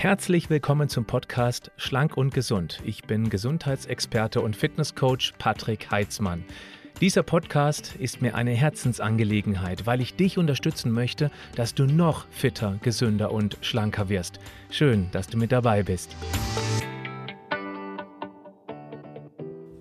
Herzlich willkommen zum Podcast Schlank und Gesund. Ich bin Gesundheitsexperte und Fitnesscoach Patrick Heitzmann. Dieser Podcast ist mir eine Herzensangelegenheit, weil ich dich unterstützen möchte, dass du noch fitter, gesünder und schlanker wirst. Schön, dass du mit dabei bist.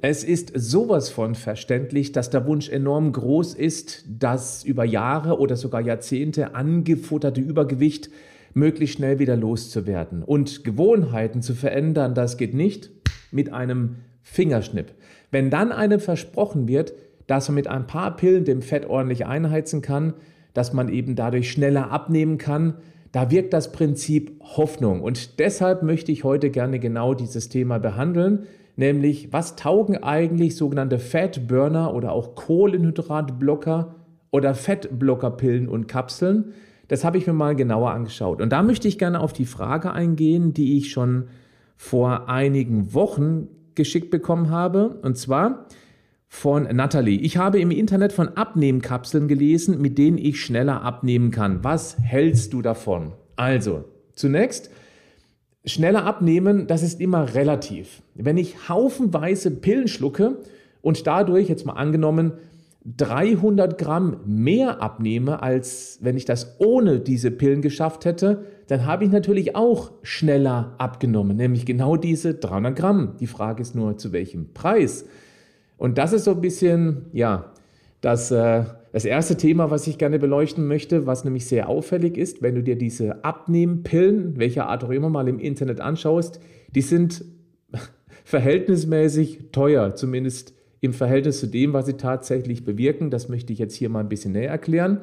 Es ist sowas von verständlich, dass der Wunsch enorm groß ist, das über Jahre oder sogar Jahrzehnte angefutterte Übergewicht möglichst schnell wieder loszuwerden. Und Gewohnheiten zu verändern, das geht nicht mit einem Fingerschnipp. Wenn dann einem versprochen wird, dass man mit ein paar Pillen dem Fett ordentlich einheizen kann, dass man eben dadurch schneller abnehmen kann, da wirkt das Prinzip Hoffnung. Und deshalb möchte ich heute gerne genau dieses Thema behandeln, nämlich was taugen eigentlich sogenannte Fatburner oder auch Kohlenhydratblocker oder Fettblockerpillen und Kapseln. Das habe ich mir mal genauer angeschaut. Und da möchte ich gerne auf die Frage eingehen, die ich schon vor einigen Wochen geschickt bekommen habe. Und zwar von Natalie. Ich habe im Internet von Abnehmkapseln gelesen, mit denen ich schneller abnehmen kann. Was hältst du davon? Also, zunächst, schneller abnehmen, das ist immer relativ. Wenn ich haufenweise Pillen schlucke und dadurch, jetzt mal angenommen, 300 Gramm mehr abnehme, als wenn ich das ohne diese Pillen geschafft hätte, dann habe ich natürlich auch schneller abgenommen, nämlich genau diese 300 Gramm. Die Frage ist nur, zu welchem Preis? Und das ist so ein bisschen, ja, das, äh, das erste Thema, was ich gerne beleuchten möchte, was nämlich sehr auffällig ist, wenn du dir diese Abnehmpillen, welcher Art auch immer mal im Internet anschaust, die sind verhältnismäßig teuer, zumindest im Verhältnis zu dem, was sie tatsächlich bewirken. Das möchte ich jetzt hier mal ein bisschen näher erklären.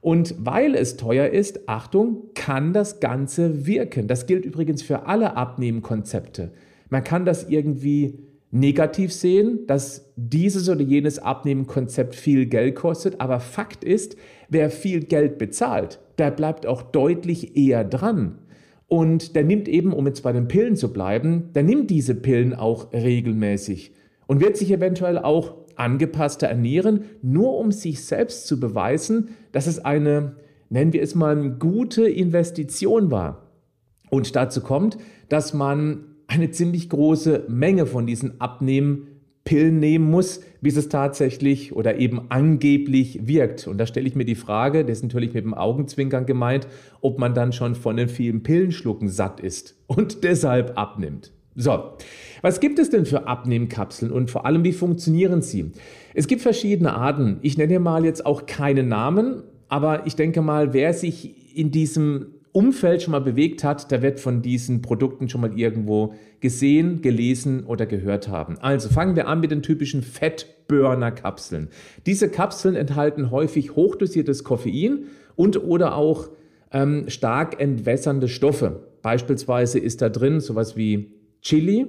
Und weil es teuer ist, Achtung, kann das Ganze wirken. Das gilt übrigens für alle Abnehmkonzepte. Man kann das irgendwie negativ sehen, dass dieses oder jenes Abnehmkonzept viel Geld kostet, aber Fakt ist, wer viel Geld bezahlt, der bleibt auch deutlich eher dran. Und der nimmt eben, um jetzt bei den Pillen zu bleiben, der nimmt diese Pillen auch regelmäßig und wird sich eventuell auch angepasster ernähren, nur um sich selbst zu beweisen, dass es eine, nennen wir es mal, gute Investition war. Und dazu kommt, dass man eine ziemlich große Menge von diesen Abnehmpillen nehmen muss, bis es tatsächlich oder eben angeblich wirkt. Und da stelle ich mir die Frage, das ist natürlich mit dem Augenzwinkern gemeint, ob man dann schon von den vielen Pillenschlucken satt ist und deshalb abnimmt. So, was gibt es denn für Abnehmkapseln und vor allem, wie funktionieren sie? Es gibt verschiedene Arten. Ich nenne mal jetzt auch keine Namen, aber ich denke mal, wer sich in diesem Umfeld schon mal bewegt hat, der wird von diesen Produkten schon mal irgendwo gesehen, gelesen oder gehört haben. Also fangen wir an mit den typischen Fettburner-Kapseln. Diese Kapseln enthalten häufig hochdosiertes Koffein und oder auch ähm, stark entwässernde Stoffe. Beispielsweise ist da drin sowas wie Chili,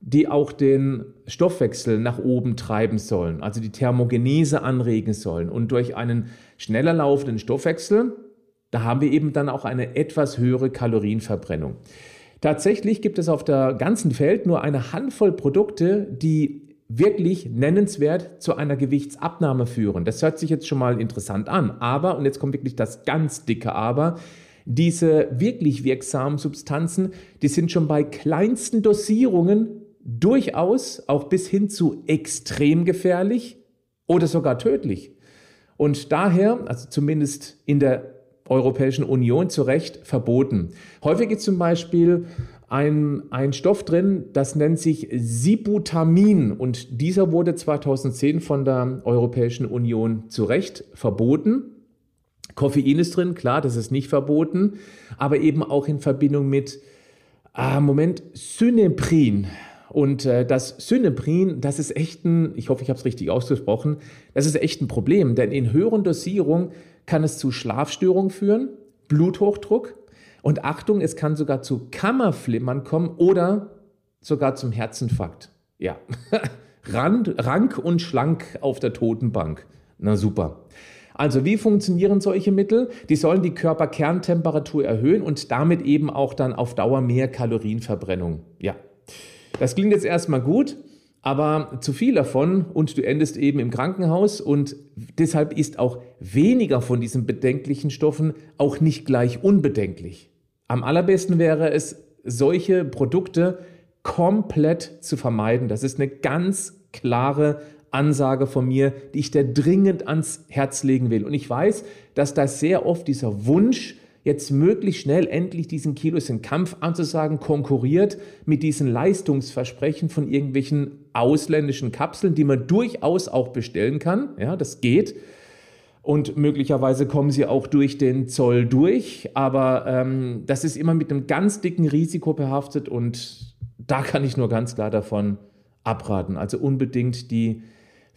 die auch den Stoffwechsel nach oben treiben sollen, also die Thermogenese anregen sollen. Und durch einen schneller laufenden Stoffwechsel, da haben wir eben dann auch eine etwas höhere Kalorienverbrennung. Tatsächlich gibt es auf der ganzen Welt nur eine Handvoll Produkte, die wirklich nennenswert zu einer Gewichtsabnahme führen. Das hört sich jetzt schon mal interessant an, aber, und jetzt kommt wirklich das ganz dicke Aber, diese wirklich wirksamen Substanzen, die sind schon bei kleinsten Dosierungen durchaus auch bis hin zu extrem gefährlich oder sogar tödlich. Und daher, also zumindest in der Europäischen Union zu Recht verboten. Häufig ist zum Beispiel ein, ein Stoff drin, das nennt sich Sibutamin und dieser wurde 2010 von der Europäischen Union zu Recht verboten. Koffein ist drin, klar, das ist nicht verboten, aber eben auch in Verbindung mit, ah, Moment, Syneprin. Und äh, das Syneprin, das ist echt ein, ich hoffe, ich habe es richtig ausgesprochen, das ist echt ein Problem, denn in höheren Dosierungen kann es zu Schlafstörungen führen, Bluthochdruck und Achtung, es kann sogar zu Kammerflimmern kommen oder sogar zum Herzinfarkt. Ja, Rand, rank und schlank auf der Totenbank. Na super. Also wie funktionieren solche Mittel? Die sollen die Körperkerntemperatur erhöhen und damit eben auch dann auf Dauer mehr Kalorienverbrennung. Ja, das klingt jetzt erstmal gut, aber zu viel davon und du endest eben im Krankenhaus und deshalb ist auch weniger von diesen bedenklichen Stoffen auch nicht gleich unbedenklich. Am allerbesten wäre es, solche Produkte komplett zu vermeiden. Das ist eine ganz klare Ansage von mir, die ich dir dringend ans Herz legen will. Und ich weiß, dass da sehr oft dieser Wunsch, jetzt möglichst schnell endlich diesen Kilos in Kampf anzusagen, konkurriert mit diesen Leistungsversprechen von irgendwelchen ausländischen Kapseln, die man durchaus auch bestellen kann. Ja, das geht. Und möglicherweise kommen sie auch durch den Zoll durch. Aber ähm, das ist immer mit einem ganz dicken Risiko behaftet und da kann ich nur ganz klar davon abraten. Also unbedingt die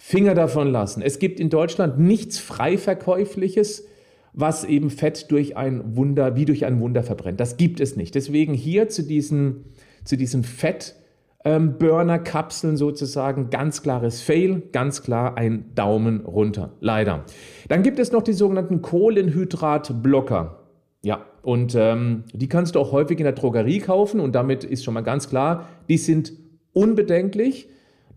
Finger davon lassen. Es gibt in Deutschland nichts Freiverkäufliches, was eben Fett durch ein Wunder, wie durch ein Wunder verbrennt. Das gibt es nicht. Deswegen hier zu diesen, zu diesen Fett-Burner-Kapseln sozusagen ganz klares Fail, ganz klar ein Daumen runter. Leider. Dann gibt es noch die sogenannten Kohlenhydratblocker. Ja, und ähm, die kannst du auch häufig in der Drogerie kaufen und damit ist schon mal ganz klar, die sind unbedenklich.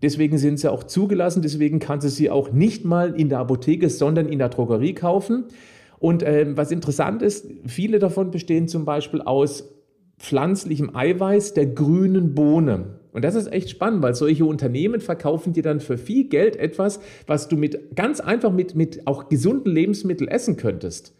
Deswegen sind sie auch zugelassen. Deswegen kannst du sie auch nicht mal in der Apotheke, sondern in der Drogerie kaufen. Und äh, was interessant ist, viele davon bestehen zum Beispiel aus pflanzlichem Eiweiß der grünen Bohne. Und das ist echt spannend, weil solche Unternehmen verkaufen dir dann für viel Geld etwas, was du mit ganz einfach mit, mit auch gesunden Lebensmitteln essen könntest.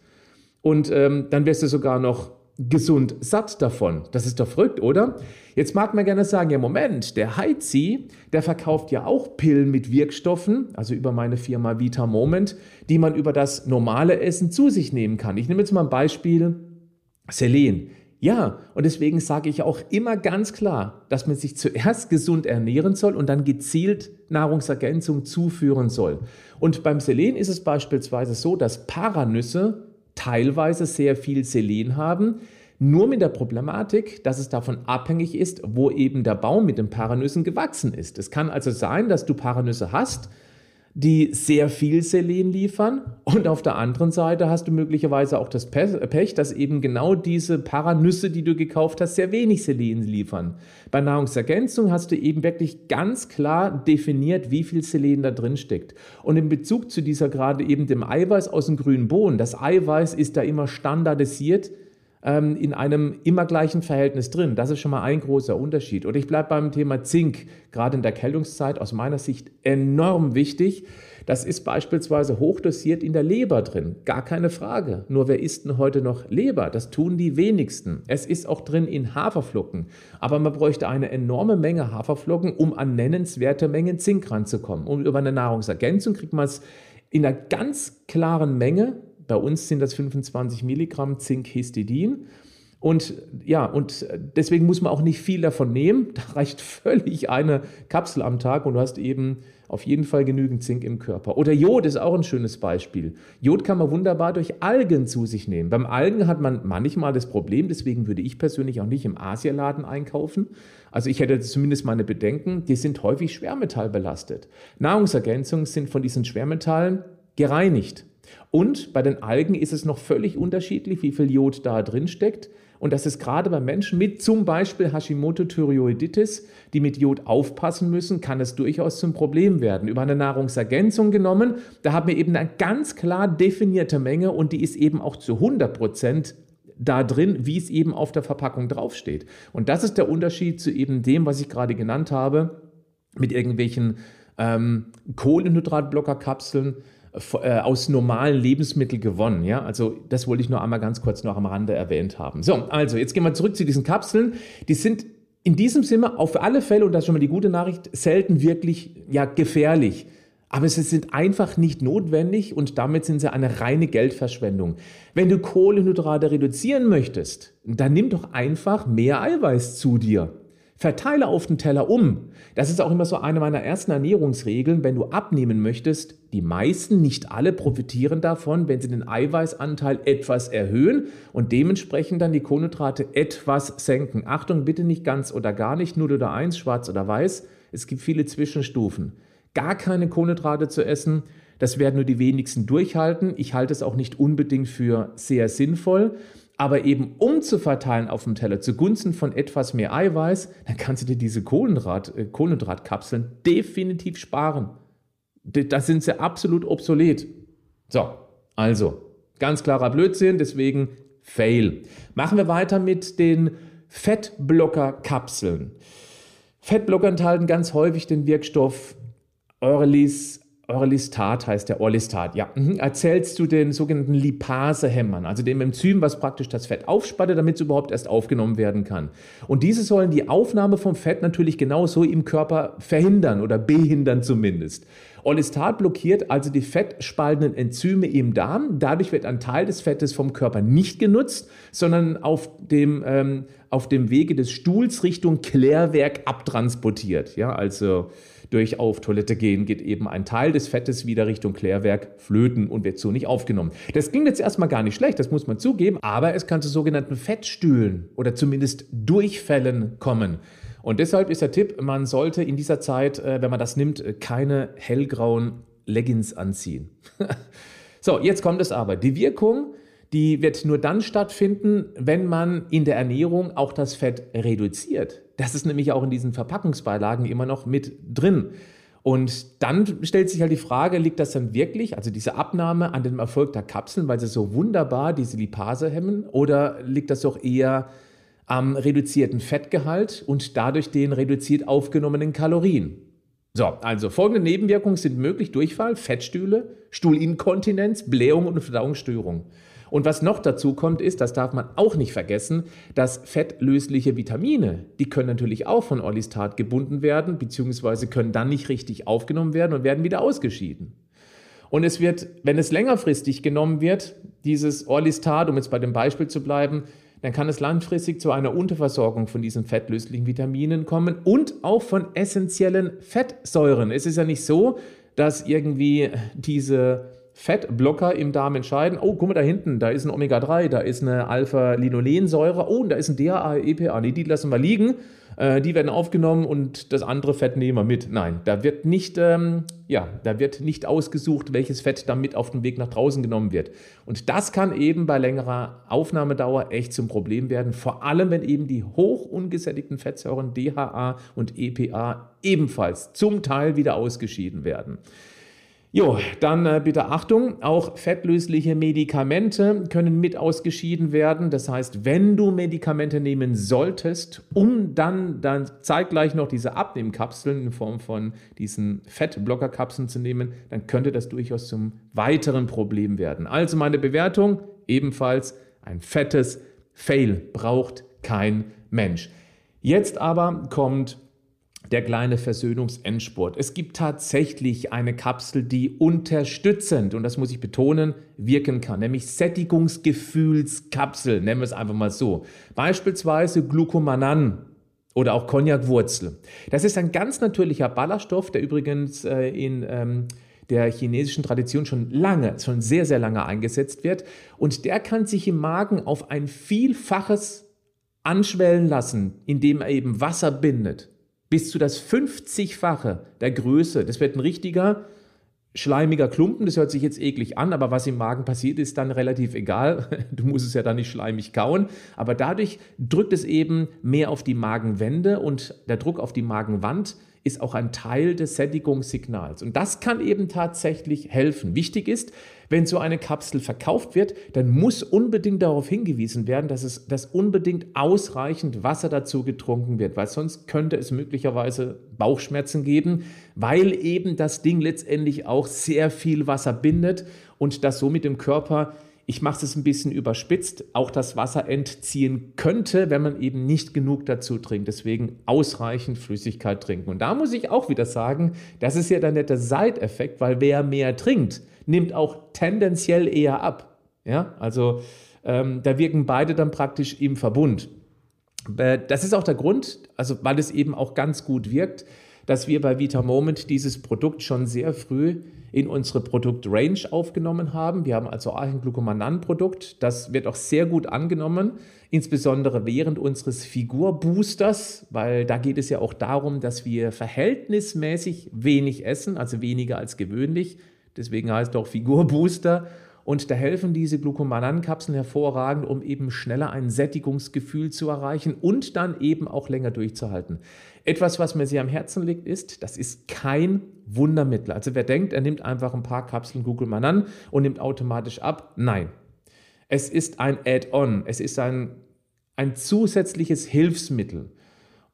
Und ähm, dann wirst du sogar noch gesund satt davon. Das ist doch verrückt, oder? Jetzt mag man gerne sagen, ja Moment, der Heizi, der verkauft ja auch Pillen mit Wirkstoffen, also über meine Firma Vita Moment, die man über das normale Essen zu sich nehmen kann. Ich nehme jetzt mal ein Beispiel Selen. Ja, und deswegen sage ich auch immer ganz klar, dass man sich zuerst gesund ernähren soll und dann gezielt Nahrungsergänzung zuführen soll. Und beim Selen ist es beispielsweise so, dass Paranüsse teilweise sehr viel Selen haben, nur mit der Problematik, dass es davon abhängig ist, wo eben der Baum mit den Paranüssen gewachsen ist. Es kann also sein, dass du Paranüsse hast, die sehr viel Selen liefern. Und auf der anderen Seite hast du möglicherweise auch das Pech, dass eben genau diese Paranüsse, die du gekauft hast, sehr wenig Selen liefern. Bei Nahrungsergänzung hast du eben wirklich ganz klar definiert, wie viel Selen da drin steckt. Und in Bezug zu dieser gerade eben dem Eiweiß aus dem grünen Bohnen, das Eiweiß ist da immer standardisiert ähm, in einem immer gleichen Verhältnis drin. Das ist schon mal ein großer Unterschied. Und ich bleibe beim Thema Zink, gerade in der Kältungszeit aus meiner Sicht enorm wichtig. Das ist beispielsweise hochdosiert in der Leber drin. Gar keine Frage. Nur wer isst denn heute noch Leber? Das tun die wenigsten. Es ist auch drin in Haferflocken. Aber man bräuchte eine enorme Menge Haferflocken, um an nennenswerte Mengen Zink ranzukommen. Und über eine Nahrungsergänzung kriegt man es in einer ganz klaren Menge bei uns sind das 25 Milligramm Zinkhistidin. Und ja, und deswegen muss man auch nicht viel davon nehmen. Da reicht völlig eine Kapsel am Tag und du hast eben auf jeden Fall genügend Zink im Körper. Oder Jod ist auch ein schönes Beispiel. Jod kann man wunderbar durch Algen zu sich nehmen. Beim Algen hat man manchmal das Problem, deswegen würde ich persönlich auch nicht im Asialaden einkaufen. Also ich hätte zumindest meine Bedenken, die sind häufig schwermetallbelastet. Nahrungsergänzungen sind von diesen Schwermetallen gereinigt. Und bei den Algen ist es noch völlig unterschiedlich, wie viel Jod da drin steckt. Und das ist gerade bei Menschen mit zum Beispiel Hashimoto-Thyreoiditis, die mit Jod aufpassen müssen, kann es durchaus zum Problem werden. Über eine Nahrungsergänzung genommen, da haben wir eben eine ganz klar definierte Menge und die ist eben auch zu 100 Prozent da drin, wie es eben auf der Verpackung draufsteht. Und das ist der Unterschied zu eben dem, was ich gerade genannt habe, mit irgendwelchen ähm, Kohlenhydratblockerkapseln aus normalen Lebensmitteln gewonnen. Ja? Also das wollte ich nur einmal ganz kurz noch am Rande erwähnt haben. So, also jetzt gehen wir zurück zu diesen Kapseln. Die sind in diesem Sinne auf alle Fälle, und das ist schon mal die gute Nachricht, selten wirklich ja, gefährlich. Aber sie sind einfach nicht notwendig und damit sind sie eine reine Geldverschwendung. Wenn du Kohlenhydrate reduzieren möchtest, dann nimm doch einfach mehr Eiweiß zu dir. Verteile auf den Teller um. Das ist auch immer so eine meiner ersten Ernährungsregeln, wenn du abnehmen möchtest. Die meisten, nicht alle, profitieren davon, wenn sie den Eiweißanteil etwas erhöhen und dementsprechend dann die Kohlenhydrate etwas senken. Achtung, bitte nicht ganz oder gar nicht, 0 oder 1, schwarz oder weiß. Es gibt viele Zwischenstufen. Gar keine Kohlenhydrate zu essen, das werden nur die wenigsten durchhalten. Ich halte es auch nicht unbedingt für sehr sinnvoll aber eben umzuverteilen auf dem Teller zugunsten von etwas mehr Eiweiß, dann kannst du dir diese Kohlenhydrat, äh, Kohlenhydratkapseln definitiv sparen. Da sind sie absolut obsolet. So, also, ganz klarer Blödsinn, deswegen Fail. Machen wir weiter mit den Fettblockerkapseln. Fettblocker enthalten ganz häufig den Wirkstoff Eurelis Orlistat heißt der Orlistat, ja. Mhm. Erzählst du den sogenannten Lipasehämmern, also dem Enzym, was praktisch das Fett aufspaltet, damit es überhaupt erst aufgenommen werden kann. Und diese sollen die Aufnahme vom Fett natürlich genauso im Körper verhindern oder behindern zumindest. Orlistat blockiert also die fettspaltenden Enzyme im Darm. Dadurch wird ein Teil des Fettes vom Körper nicht genutzt, sondern auf dem, ähm, auf dem Wege des Stuhls Richtung Klärwerk abtransportiert. Ja, also durch auf Toilette gehen geht eben ein Teil des Fettes wieder Richtung Klärwerk flöten und wird so nicht aufgenommen. Das klingt jetzt erstmal gar nicht schlecht, das muss man zugeben, aber es kann zu sogenannten Fettstühlen oder zumindest Durchfällen kommen. Und deshalb ist der Tipp, man sollte in dieser Zeit, äh, wenn man das nimmt, keine hellgrauen Leggings anziehen. so, jetzt kommt es aber. Die Wirkung die wird nur dann stattfinden, wenn man in der Ernährung auch das Fett reduziert. Das ist nämlich auch in diesen Verpackungsbeilagen immer noch mit drin. Und dann stellt sich halt die Frage, liegt das dann wirklich, also diese Abnahme an dem Erfolg der Kapseln, weil sie so wunderbar diese Lipase hemmen, oder liegt das doch eher am reduzierten Fettgehalt und dadurch den reduziert aufgenommenen Kalorien? So, also folgende Nebenwirkungen sind möglich: Durchfall, Fettstühle, Stuhlinkontinenz, Blähung und Verdauungsstörung. Und was noch dazu kommt, ist, das darf man auch nicht vergessen, dass fettlösliche Vitamine, die können natürlich auch von Orlistat gebunden werden, beziehungsweise können dann nicht richtig aufgenommen werden und werden wieder ausgeschieden. Und es wird, wenn es längerfristig genommen wird, dieses Orlistat, um jetzt bei dem Beispiel zu bleiben, dann kann es langfristig zu einer Unterversorgung von diesen fettlöslichen Vitaminen kommen und auch von essentiellen Fettsäuren. Es ist ja nicht so, dass irgendwie diese Fettblocker im Darm entscheiden, oh, guck mal da hinten, da ist ein Omega-3, da ist eine Alpha-Linolensäure, oh, und da ist ein DHA, EPA, nee, die lassen wir liegen, äh, die werden aufgenommen und das andere Fett nehmen wir mit. Nein, da wird nicht, ähm, ja, da wird nicht ausgesucht, welches Fett dann mit auf den Weg nach draußen genommen wird. Und das kann eben bei längerer Aufnahmedauer echt zum Problem werden, vor allem wenn eben die hoch ungesättigten Fettsäuren DHA und EPA ebenfalls zum Teil wieder ausgeschieden werden. Jo, dann äh, bitte Achtung, auch fettlösliche Medikamente können mit ausgeschieden werden. Das heißt, wenn du Medikamente nehmen solltest, um dann, dann zeitgleich noch diese Abnehmkapseln in Form von diesen Fettblockerkapseln zu nehmen, dann könnte das durchaus zum weiteren Problem werden. Also meine Bewertung ebenfalls ein fettes Fail braucht kein Mensch. Jetzt aber kommt der kleine Versöhnungsendsport. Es gibt tatsächlich eine Kapsel, die unterstützend, und das muss ich betonen, wirken kann, nämlich Sättigungsgefühlskapsel, nennen wir es einfach mal so. Beispielsweise Glucomanan oder auch Cognacwurzel. Das ist ein ganz natürlicher Ballaststoff, der übrigens äh, in ähm, der chinesischen Tradition schon lange, schon sehr, sehr lange eingesetzt wird. Und der kann sich im Magen auf ein Vielfaches anschwellen lassen, indem er eben Wasser bindet bis zu das 50-fache der Größe. Das wird ein richtiger schleimiger Klumpen. Das hört sich jetzt eklig an, aber was im Magen passiert, ist dann relativ egal. Du musst es ja dann nicht schleimig kauen. Aber dadurch drückt es eben mehr auf die Magenwände und der Druck auf die Magenwand ist auch ein Teil des Sättigungssignals. Und das kann eben tatsächlich helfen. Wichtig ist, wenn so eine Kapsel verkauft wird, dann muss unbedingt darauf hingewiesen werden, dass es dass unbedingt ausreichend Wasser dazu getrunken wird, weil sonst könnte es möglicherweise Bauchschmerzen geben, weil eben das Ding letztendlich auch sehr viel Wasser bindet und das somit dem Körper ich mache es ein bisschen überspitzt, auch das Wasser entziehen könnte, wenn man eben nicht genug dazu trinkt. Deswegen ausreichend Flüssigkeit trinken. Und da muss ich auch wieder sagen, das ist ja der nette Seiteffekt, weil wer mehr trinkt, nimmt auch tendenziell eher ab. Ja, also ähm, da wirken beide dann praktisch im Verbund. Äh, das ist auch der Grund, also weil es eben auch ganz gut wirkt, dass wir bei Vita Moment dieses Produkt schon sehr früh in unsere Produktrange aufgenommen haben. Wir haben also auch ein Glucomanan-Produkt. Das wird auch sehr gut angenommen, insbesondere während unseres Figurboosters, weil da geht es ja auch darum, dass wir verhältnismäßig wenig essen, also weniger als gewöhnlich. Deswegen heißt auch Figurbooster. Und da helfen diese Glucomanan-Kapseln hervorragend, um eben schneller ein Sättigungsgefühl zu erreichen und dann eben auch länger durchzuhalten. Etwas, was mir sehr am Herzen liegt, ist, das ist kein Wundermittel. Also wer denkt, er nimmt einfach ein paar Kapseln Glucomanan und nimmt automatisch ab, nein. Es ist ein Add-on. Es ist ein ein zusätzliches Hilfsmittel.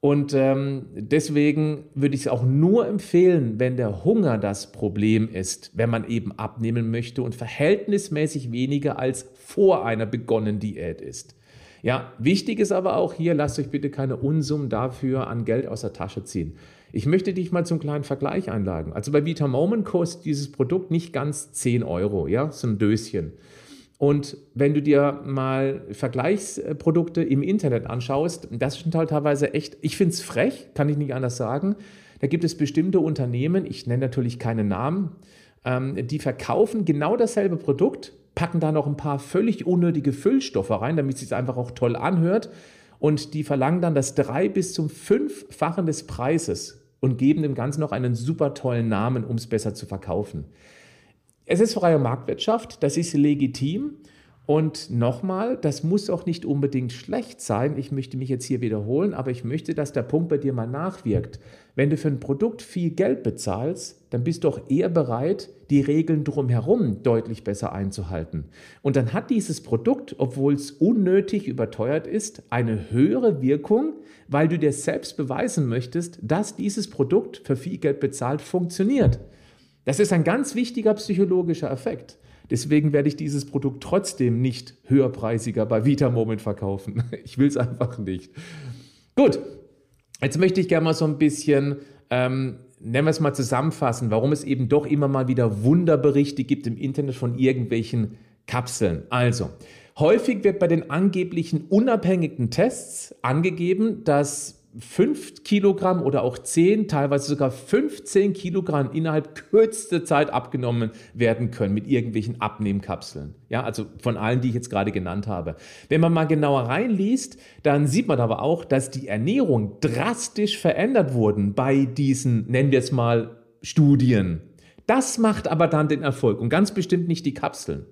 Und ähm, deswegen würde ich es auch nur empfehlen, wenn der Hunger das Problem ist, wenn man eben abnehmen möchte und verhältnismäßig weniger als vor einer begonnenen Diät ist. Ja, wichtig ist aber auch hier, lasst euch bitte keine Unsummen dafür an Geld aus der Tasche ziehen. Ich möchte dich mal zum kleinen Vergleich einladen. Also bei Vita Moment kostet dieses Produkt nicht ganz 10 Euro, ja, so ein Döschen. Und wenn du dir mal Vergleichsprodukte im Internet anschaust, das sind halt teilweise echt, ich finde es frech, kann ich nicht anders sagen. Da gibt es bestimmte Unternehmen, ich nenne natürlich keine Namen, ähm, die verkaufen genau dasselbe Produkt, packen da noch ein paar völlig unnötige Füllstoffe rein, damit es sich einfach auch toll anhört. Und die verlangen dann das drei bis zum fünffachen des Preises und geben dem Ganzen noch einen super tollen Namen, um es besser zu verkaufen. Es ist freie Marktwirtschaft, das ist legitim. Und nochmal, das muss auch nicht unbedingt schlecht sein. Ich möchte mich jetzt hier wiederholen, aber ich möchte, dass der Punkt bei dir mal nachwirkt. Wenn du für ein Produkt viel Geld bezahlst, dann bist du auch eher bereit, die Regeln drumherum deutlich besser einzuhalten. Und dann hat dieses Produkt, obwohl es unnötig überteuert ist, eine höhere Wirkung, weil du dir selbst beweisen möchtest, dass dieses Produkt für viel Geld bezahlt funktioniert. Das ist ein ganz wichtiger psychologischer Effekt. Deswegen werde ich dieses Produkt trotzdem nicht höherpreisiger bei Vita Moment verkaufen. Ich will es einfach nicht. Gut, jetzt möchte ich gerne mal so ein bisschen, ähm, nennen wir es mal zusammenfassen, warum es eben doch immer mal wieder Wunderberichte gibt im Internet von irgendwelchen Kapseln. Also, häufig wird bei den angeblichen unabhängigen Tests angegeben, dass 5 Kilogramm oder auch 10, teilweise sogar 15 Kilogramm innerhalb kürzester Zeit abgenommen werden können mit irgendwelchen Abnehmkapseln. Ja, also von allen, die ich jetzt gerade genannt habe. Wenn man mal genauer reinliest, dann sieht man aber auch, dass die Ernährung drastisch verändert wurden bei diesen, nennen wir es mal, Studien. Das macht aber dann den Erfolg und ganz bestimmt nicht die Kapseln.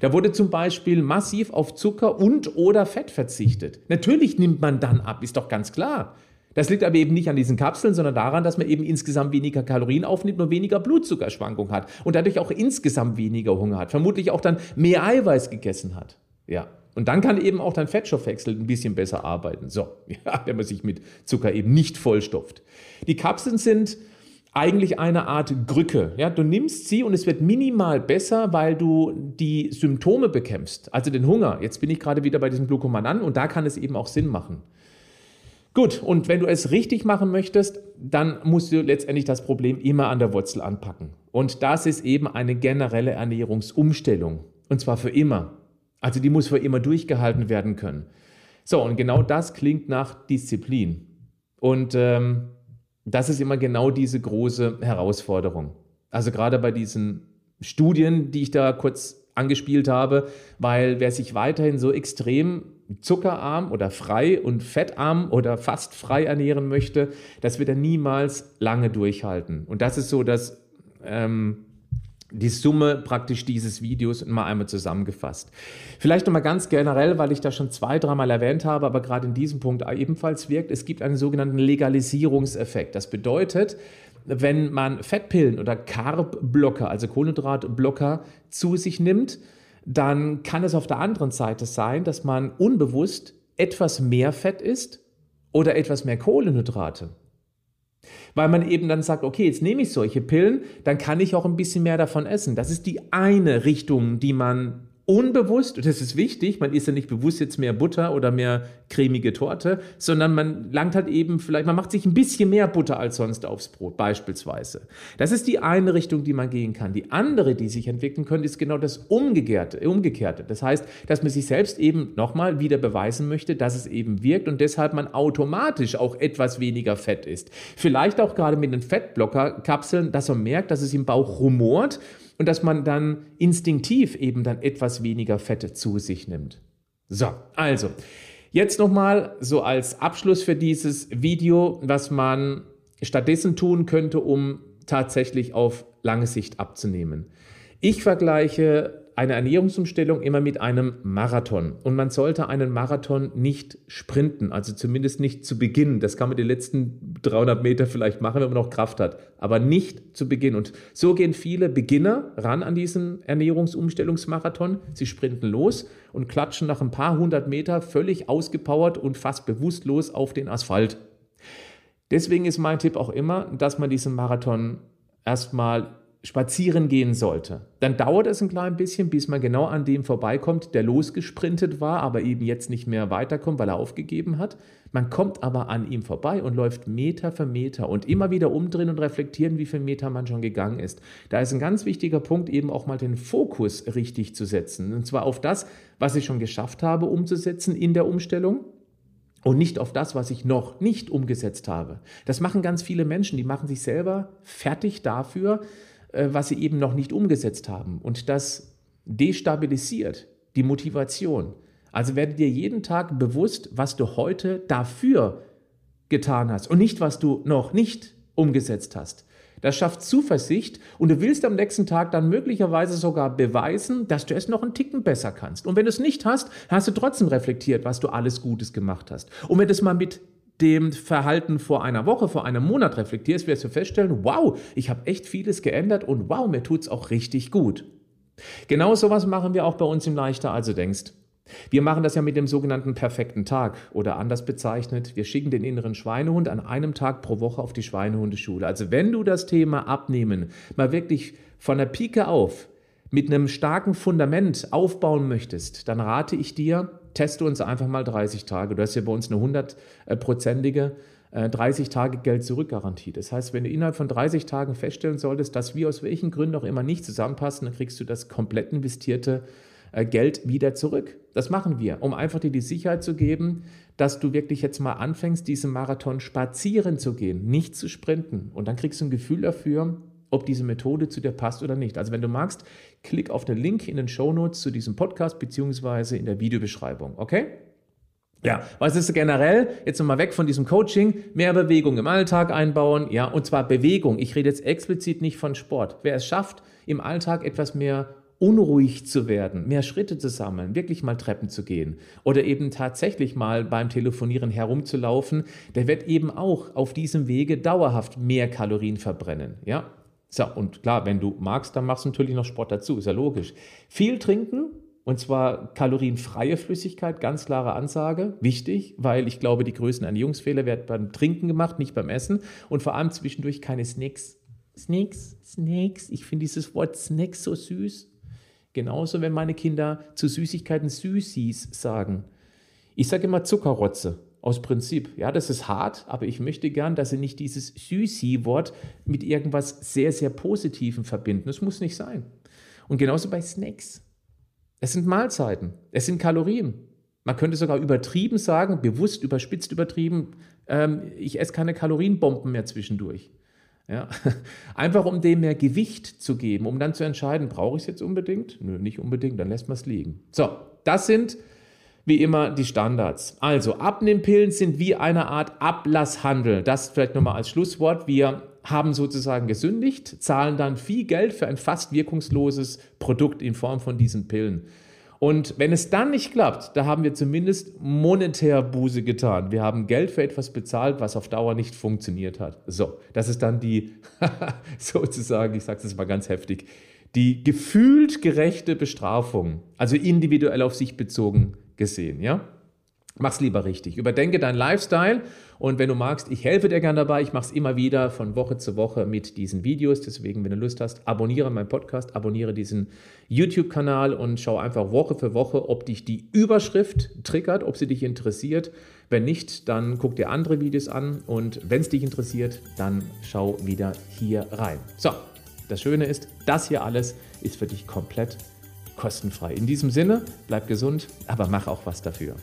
Da wurde zum Beispiel massiv auf Zucker und oder Fett verzichtet. Natürlich nimmt man dann ab, ist doch ganz klar. Das liegt aber eben nicht an diesen Kapseln, sondern daran, dass man eben insgesamt weniger Kalorien aufnimmt und weniger Blutzuckerschwankung hat und dadurch auch insgesamt weniger Hunger hat. Vermutlich auch dann mehr Eiweiß gegessen hat. Ja. Und dann kann eben auch dein Fettstoffwechsel ein bisschen besser arbeiten. So, ja, wenn man sich mit Zucker eben nicht vollstopft. Die Kapseln sind eigentlich eine Art Grücke. Ja, du nimmst sie und es wird minimal besser, weil du die Symptome bekämpfst, also den Hunger. Jetzt bin ich gerade wieder bei diesem Glucomanan und da kann es eben auch Sinn machen. Gut, und wenn du es richtig machen möchtest, dann musst du letztendlich das Problem immer an der Wurzel anpacken. Und das ist eben eine generelle Ernährungsumstellung. Und zwar für immer. Also die muss für immer durchgehalten werden können. So, und genau das klingt nach Disziplin. Und ähm, das ist immer genau diese große Herausforderung. Also gerade bei diesen Studien, die ich da kurz angespielt habe, weil wer sich weiterhin so extrem zuckerarm oder frei und fettarm oder fast frei ernähren möchte, das wird er niemals lange durchhalten. Und das ist so das ähm, die Summe praktisch dieses Videos mal einmal zusammengefasst. Vielleicht nochmal ganz generell, weil ich das schon zwei, dreimal erwähnt habe, aber gerade in diesem Punkt ebenfalls wirkt, es gibt einen sogenannten Legalisierungseffekt. Das bedeutet, wenn man Fettpillen oder Carb-Blocker, also Kohlenhydratblocker, zu sich nimmt, dann kann es auf der anderen Seite sein, dass man unbewusst etwas mehr Fett isst oder etwas mehr Kohlenhydrate. Weil man eben dann sagt, okay, jetzt nehme ich solche Pillen, dann kann ich auch ein bisschen mehr davon essen. Das ist die eine Richtung, die man unbewusst, und das ist wichtig, man isst ja nicht bewusst jetzt mehr Butter oder mehr cremige Torte, sondern man langt halt eben vielleicht, man macht sich ein bisschen mehr Butter als sonst aufs Brot, beispielsweise. Das ist die eine Richtung, die man gehen kann. Die andere, die sich entwickeln könnte, ist genau das Umgekehrte. Umgekehrte. Das heißt, dass man sich selbst eben nochmal wieder beweisen möchte, dass es eben wirkt und deshalb man automatisch auch etwas weniger Fett isst. Vielleicht auch gerade mit den Fettblockerkapseln, dass man merkt, dass es im Bauch rumort und dass man dann instinktiv eben dann etwas weniger Fette zu sich nimmt. So, also, jetzt nochmal so als Abschluss für dieses Video, was man stattdessen tun könnte, um tatsächlich auf lange Sicht abzunehmen. Ich vergleiche eine Ernährungsumstellung immer mit einem Marathon. Und man sollte einen Marathon nicht sprinten, also zumindest nicht zu Beginn. Das kann man die letzten 300 Meter vielleicht machen, wenn man noch Kraft hat, aber nicht zu Beginn. Und so gehen viele Beginner ran an diesen Ernährungsumstellungsmarathon. Sie sprinten los und klatschen nach ein paar hundert Meter völlig ausgepowert und fast bewusstlos auf den Asphalt. Deswegen ist mein Tipp auch immer, dass man diesen Marathon erstmal spazieren gehen sollte, dann dauert es ein klein bisschen, bis man genau an dem vorbeikommt, der losgesprintet war, aber eben jetzt nicht mehr weiterkommt, weil er aufgegeben hat. Man kommt aber an ihm vorbei und läuft Meter für Meter und immer wieder umdrehen und reflektieren, wie viele Meter man schon gegangen ist. Da ist ein ganz wichtiger Punkt, eben auch mal den Fokus richtig zu setzen. Und zwar auf das, was ich schon geschafft habe umzusetzen in der Umstellung und nicht auf das, was ich noch nicht umgesetzt habe. Das machen ganz viele Menschen, die machen sich selber fertig dafür, was sie eben noch nicht umgesetzt haben. Und das destabilisiert die Motivation. Also werde dir jeden Tag bewusst, was du heute dafür getan hast und nicht, was du noch nicht umgesetzt hast. Das schafft Zuversicht und du willst am nächsten Tag dann möglicherweise sogar beweisen, dass du es noch einen Ticken besser kannst. Und wenn du es nicht hast, hast du trotzdem reflektiert, was du alles Gutes gemacht hast. Und wenn du es mal mit dem Verhalten vor einer Woche, vor einem Monat reflektierst, wirst du feststellen, wow, ich habe echt vieles geändert und wow, mir tut es auch richtig gut. Genau sowas machen wir auch bei uns im Leichter also denkst. Wir machen das ja mit dem sogenannten perfekten Tag oder anders bezeichnet, wir schicken den inneren Schweinehund an einem Tag pro Woche auf die Schweinehundeschule. Also wenn du das Thema Abnehmen mal wirklich von der Pike auf mit einem starken Fundament aufbauen möchtest, dann rate ich dir, teste uns einfach mal 30 Tage. Du hast ja bei uns eine hundertprozentige 30 äh, Tage Geld zurückgarantie. Das heißt, wenn du innerhalb von 30 Tagen feststellen solltest, dass wir aus welchen Gründen auch immer nicht zusammenpassen, dann kriegst du das komplett investierte äh, Geld wieder zurück. Das machen wir, um einfach dir die Sicherheit zu geben, dass du wirklich jetzt mal anfängst, diesen Marathon spazieren zu gehen, nicht zu sprinten. Und dann kriegst du ein Gefühl dafür, ob diese Methode zu dir passt oder nicht. Also wenn du magst, klick auf den Link in den Show Notes zu diesem Podcast beziehungsweise in der Videobeschreibung. Okay? Ja, was ist generell? Jetzt nochmal weg von diesem Coaching. Mehr Bewegung im Alltag einbauen. Ja, und zwar Bewegung. Ich rede jetzt explizit nicht von Sport. Wer es schafft, im Alltag etwas mehr unruhig zu werden, mehr Schritte zu sammeln, wirklich mal Treppen zu gehen oder eben tatsächlich mal beim Telefonieren herumzulaufen, der wird eben auch auf diesem Wege dauerhaft mehr Kalorien verbrennen. Ja, so, und klar, wenn du magst, dann machst du natürlich noch Sport dazu, ist ja logisch. Viel trinken, und zwar kalorienfreie Flüssigkeit, ganz klare Ansage, wichtig, weil ich glaube, die größten Ernährungsfehler werden beim Trinken gemacht, nicht beim Essen. Und vor allem zwischendurch keine Snacks. Snacks, Snacks. Ich finde dieses Wort Snacks so süß. Genauso, wenn meine Kinder zu Süßigkeiten Süßis sagen. Ich sage immer Zuckerrotze. Aus Prinzip. Ja, das ist hart, aber ich möchte gern, dass Sie nicht dieses Süßi-Wort mit irgendwas sehr, sehr Positivem verbinden. Das muss nicht sein. Und genauso bei Snacks. Es sind Mahlzeiten. Es sind Kalorien. Man könnte sogar übertrieben sagen, bewusst überspitzt übertrieben, ähm, ich esse keine Kalorienbomben mehr zwischendurch. Ja? Einfach um dem mehr Gewicht zu geben, um dann zu entscheiden, brauche ich es jetzt unbedingt? Nö, nicht unbedingt, dann lässt man es liegen. So, das sind wie immer die Standards. Also Abnehmpillen sind wie eine Art Ablasshandel. Das vielleicht nochmal als Schlusswort. Wir haben sozusagen gesündigt, zahlen dann viel Geld für ein fast wirkungsloses Produkt in Form von diesen Pillen. Und wenn es dann nicht klappt, da haben wir zumindest monetär Buße getan. Wir haben Geld für etwas bezahlt, was auf Dauer nicht funktioniert hat. So, das ist dann die, sozusagen, ich sage es mal ganz heftig, die gefühlt gerechte Bestrafung, also individuell auf sich bezogen gesehen, ja? Mach's lieber richtig. Überdenke deinen Lifestyle und wenn du magst, ich helfe dir gerne dabei. Ich mache es immer wieder von Woche zu Woche mit diesen Videos. Deswegen, wenn du Lust hast, abonniere meinen Podcast, abonniere diesen YouTube-Kanal und schau einfach Woche für Woche, ob dich die Überschrift triggert, ob sie dich interessiert. Wenn nicht, dann guck dir andere Videos an und wenn es dich interessiert, dann schau wieder hier rein. So, das Schöne ist, das hier alles ist für dich komplett kostenfrei. In diesem Sinne, bleib gesund, aber mach auch was dafür.